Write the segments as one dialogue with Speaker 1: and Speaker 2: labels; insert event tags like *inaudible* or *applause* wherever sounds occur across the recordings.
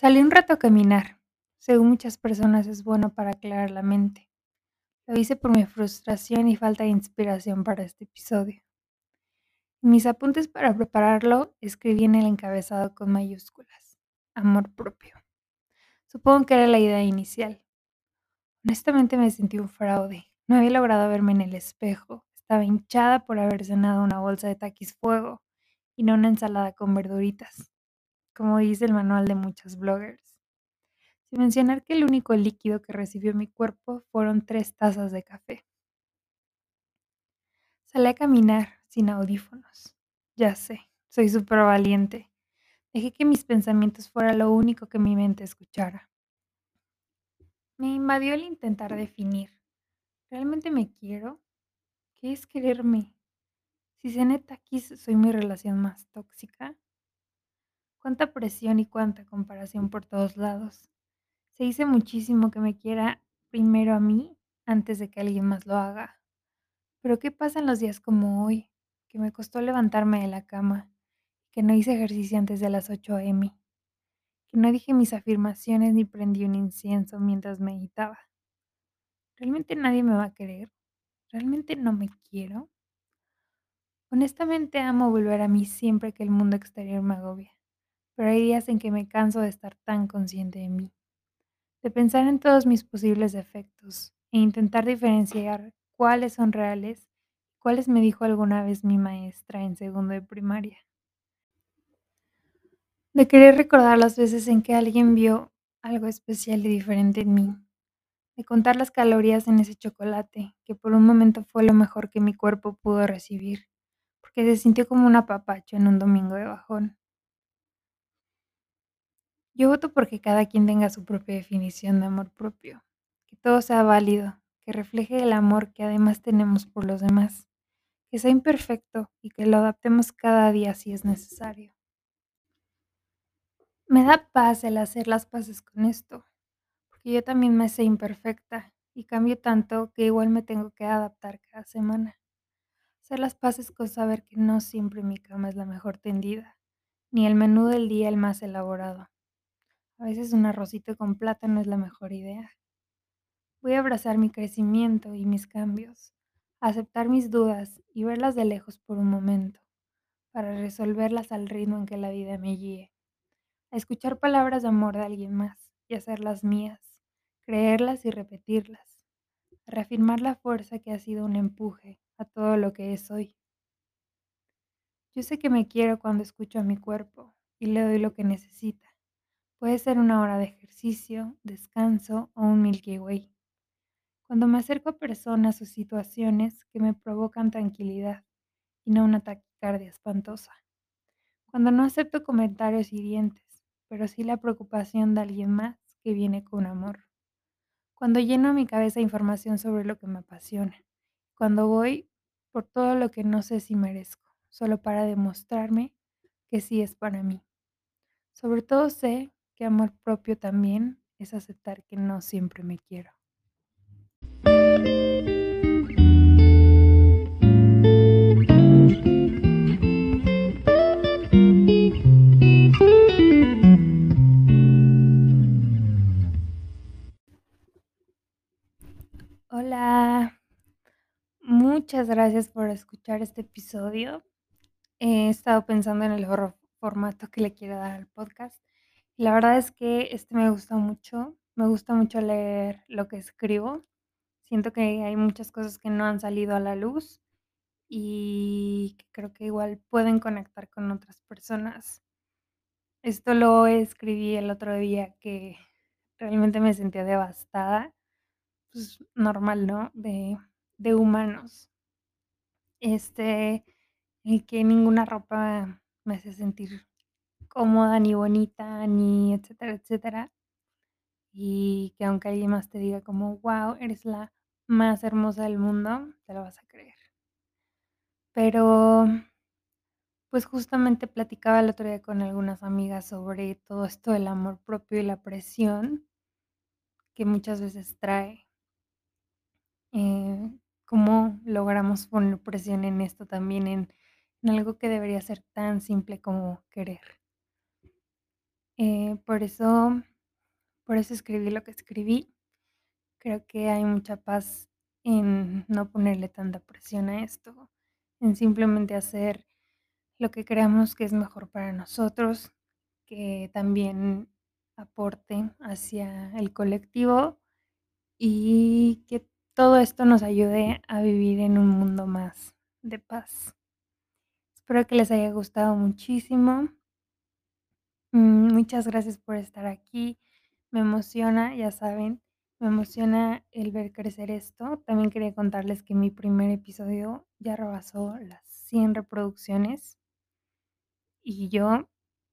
Speaker 1: Salí un rato a caminar. Según muchas personas es bueno para aclarar la mente. Lo hice por mi frustración y falta de inspiración para este episodio. Mis apuntes para prepararlo escribí en el encabezado con mayúsculas. Amor propio. Supongo que era la idea inicial. Honestamente me sentí un fraude. No había logrado verme en el espejo. Estaba hinchada por haber cenado una bolsa de taquis fuego y no una ensalada con verduritas, como dice el manual de muchos bloggers. Sin mencionar que el único líquido que recibió mi cuerpo fueron tres tazas de café. Salí a caminar sin audífonos. Ya sé, soy súper valiente. Dejé que mis pensamientos fueran lo único que mi mente escuchara. Me invadió el intentar definir. ¿Realmente me quiero? ¿Qué es quererme? Si cené taquis, soy mi relación más tóxica. Cuánta presión y cuánta comparación por todos lados. Se dice muchísimo que me quiera primero a mí antes de que alguien más lo haga. Pero ¿qué pasa en los días como hoy? Que me costó levantarme de la cama, que no hice ejercicio antes de las 8 a.m., que no dije mis afirmaciones ni prendí un incienso mientras meditaba. ¿Realmente nadie me va a querer? ¿Realmente no me quiero? Honestamente amo volver a mí siempre que el mundo exterior me agobia, pero hay días en que me canso de estar tan consciente de mí de pensar en todos mis posibles defectos e intentar diferenciar cuáles son reales cuáles me dijo alguna vez mi maestra en segundo de primaria. De querer recordar las veces en que alguien vio algo especial y diferente en mí. De contar las calorías en ese chocolate, que por un momento fue lo mejor que mi cuerpo pudo recibir, porque se sintió como un apapacho en un domingo de bajón. Yo voto porque cada quien tenga su propia definición de amor propio, que todo sea válido, que refleje el amor que además tenemos por los demás, que sea imperfecto y que lo adaptemos cada día si es necesario. Me da paz el hacer las paces con esto, porque yo también me sé imperfecta y cambio tanto que igual me tengo que adaptar cada semana. Hacer las paces con saber que no siempre mi cama es la mejor tendida, ni el menú del día el más elaborado a veces un arrocito con plátano es la mejor idea. Voy a abrazar mi crecimiento y mis cambios, aceptar mis dudas y verlas de lejos por un momento, para resolverlas al ritmo en que la vida me guíe. A escuchar palabras de amor de alguien más y hacerlas mías, creerlas y repetirlas. A reafirmar la fuerza que ha sido un empuje a todo lo que es hoy. Yo sé que me quiero cuando escucho a mi cuerpo y le doy lo que necesita Puede ser una hora de ejercicio, descanso o un Milky Way. Cuando me acerco a personas o situaciones que me provocan tranquilidad y no una taquicardia espantosa. Cuando no acepto comentarios hirientes, pero sí la preocupación de alguien más que viene con amor. Cuando lleno mi cabeza información sobre lo que me apasiona. Cuando voy por todo lo que no sé si merezco, solo para demostrarme que sí es para mí. Sobre todo sé que amor propio también es aceptar que no siempre me quiero. Hola, muchas gracias por escuchar este episodio. He estado pensando en el formato que le quiero dar al podcast la verdad es que este me gusta mucho, me gusta mucho leer lo que escribo. Siento que hay muchas cosas que no han salido a la luz y que creo que igual pueden conectar con otras personas. Esto lo escribí el otro día que realmente me sentía devastada, pues normal, ¿no? De, de humanos. Este, y que ninguna ropa me hace sentir cómoda, ni bonita, ni etcétera, etcétera. Y que aunque alguien más te diga como, wow, eres la más hermosa del mundo, te lo vas a creer. Pero, pues justamente platicaba el otro día con algunas amigas sobre todo esto del amor propio y la presión que muchas veces trae. Eh, ¿Cómo logramos poner presión en esto también, en algo que debería ser tan simple como querer? Eh, por eso por eso escribí lo que escribí. Creo que hay mucha paz en no ponerle tanta presión a esto, en simplemente hacer lo que creamos que es mejor para nosotros, que también aporte hacia el colectivo y que todo esto nos ayude a vivir en un mundo más de paz. Espero que les haya gustado muchísimo. Mm, muchas gracias por estar aquí. Me emociona, ya saben, me emociona el ver crecer esto. También quería contarles que mi primer episodio ya rebasó las 100 reproducciones. Y yo,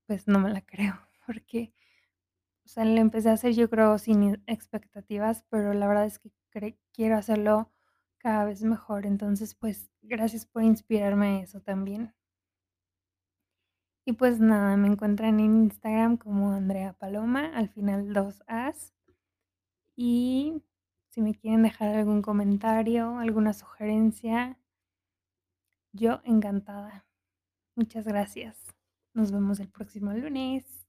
Speaker 1: pues no me la *laughs* creo, porque, o sea, lo empecé a hacer yo creo sin expectativas, pero la verdad es que quiero hacerlo cada vez mejor. Entonces, pues gracias por inspirarme a eso también. Y pues nada, me encuentran en Instagram como Andrea Paloma, al final dos As. Y si me quieren dejar algún comentario, alguna sugerencia, yo encantada. Muchas gracias. Nos vemos el próximo lunes.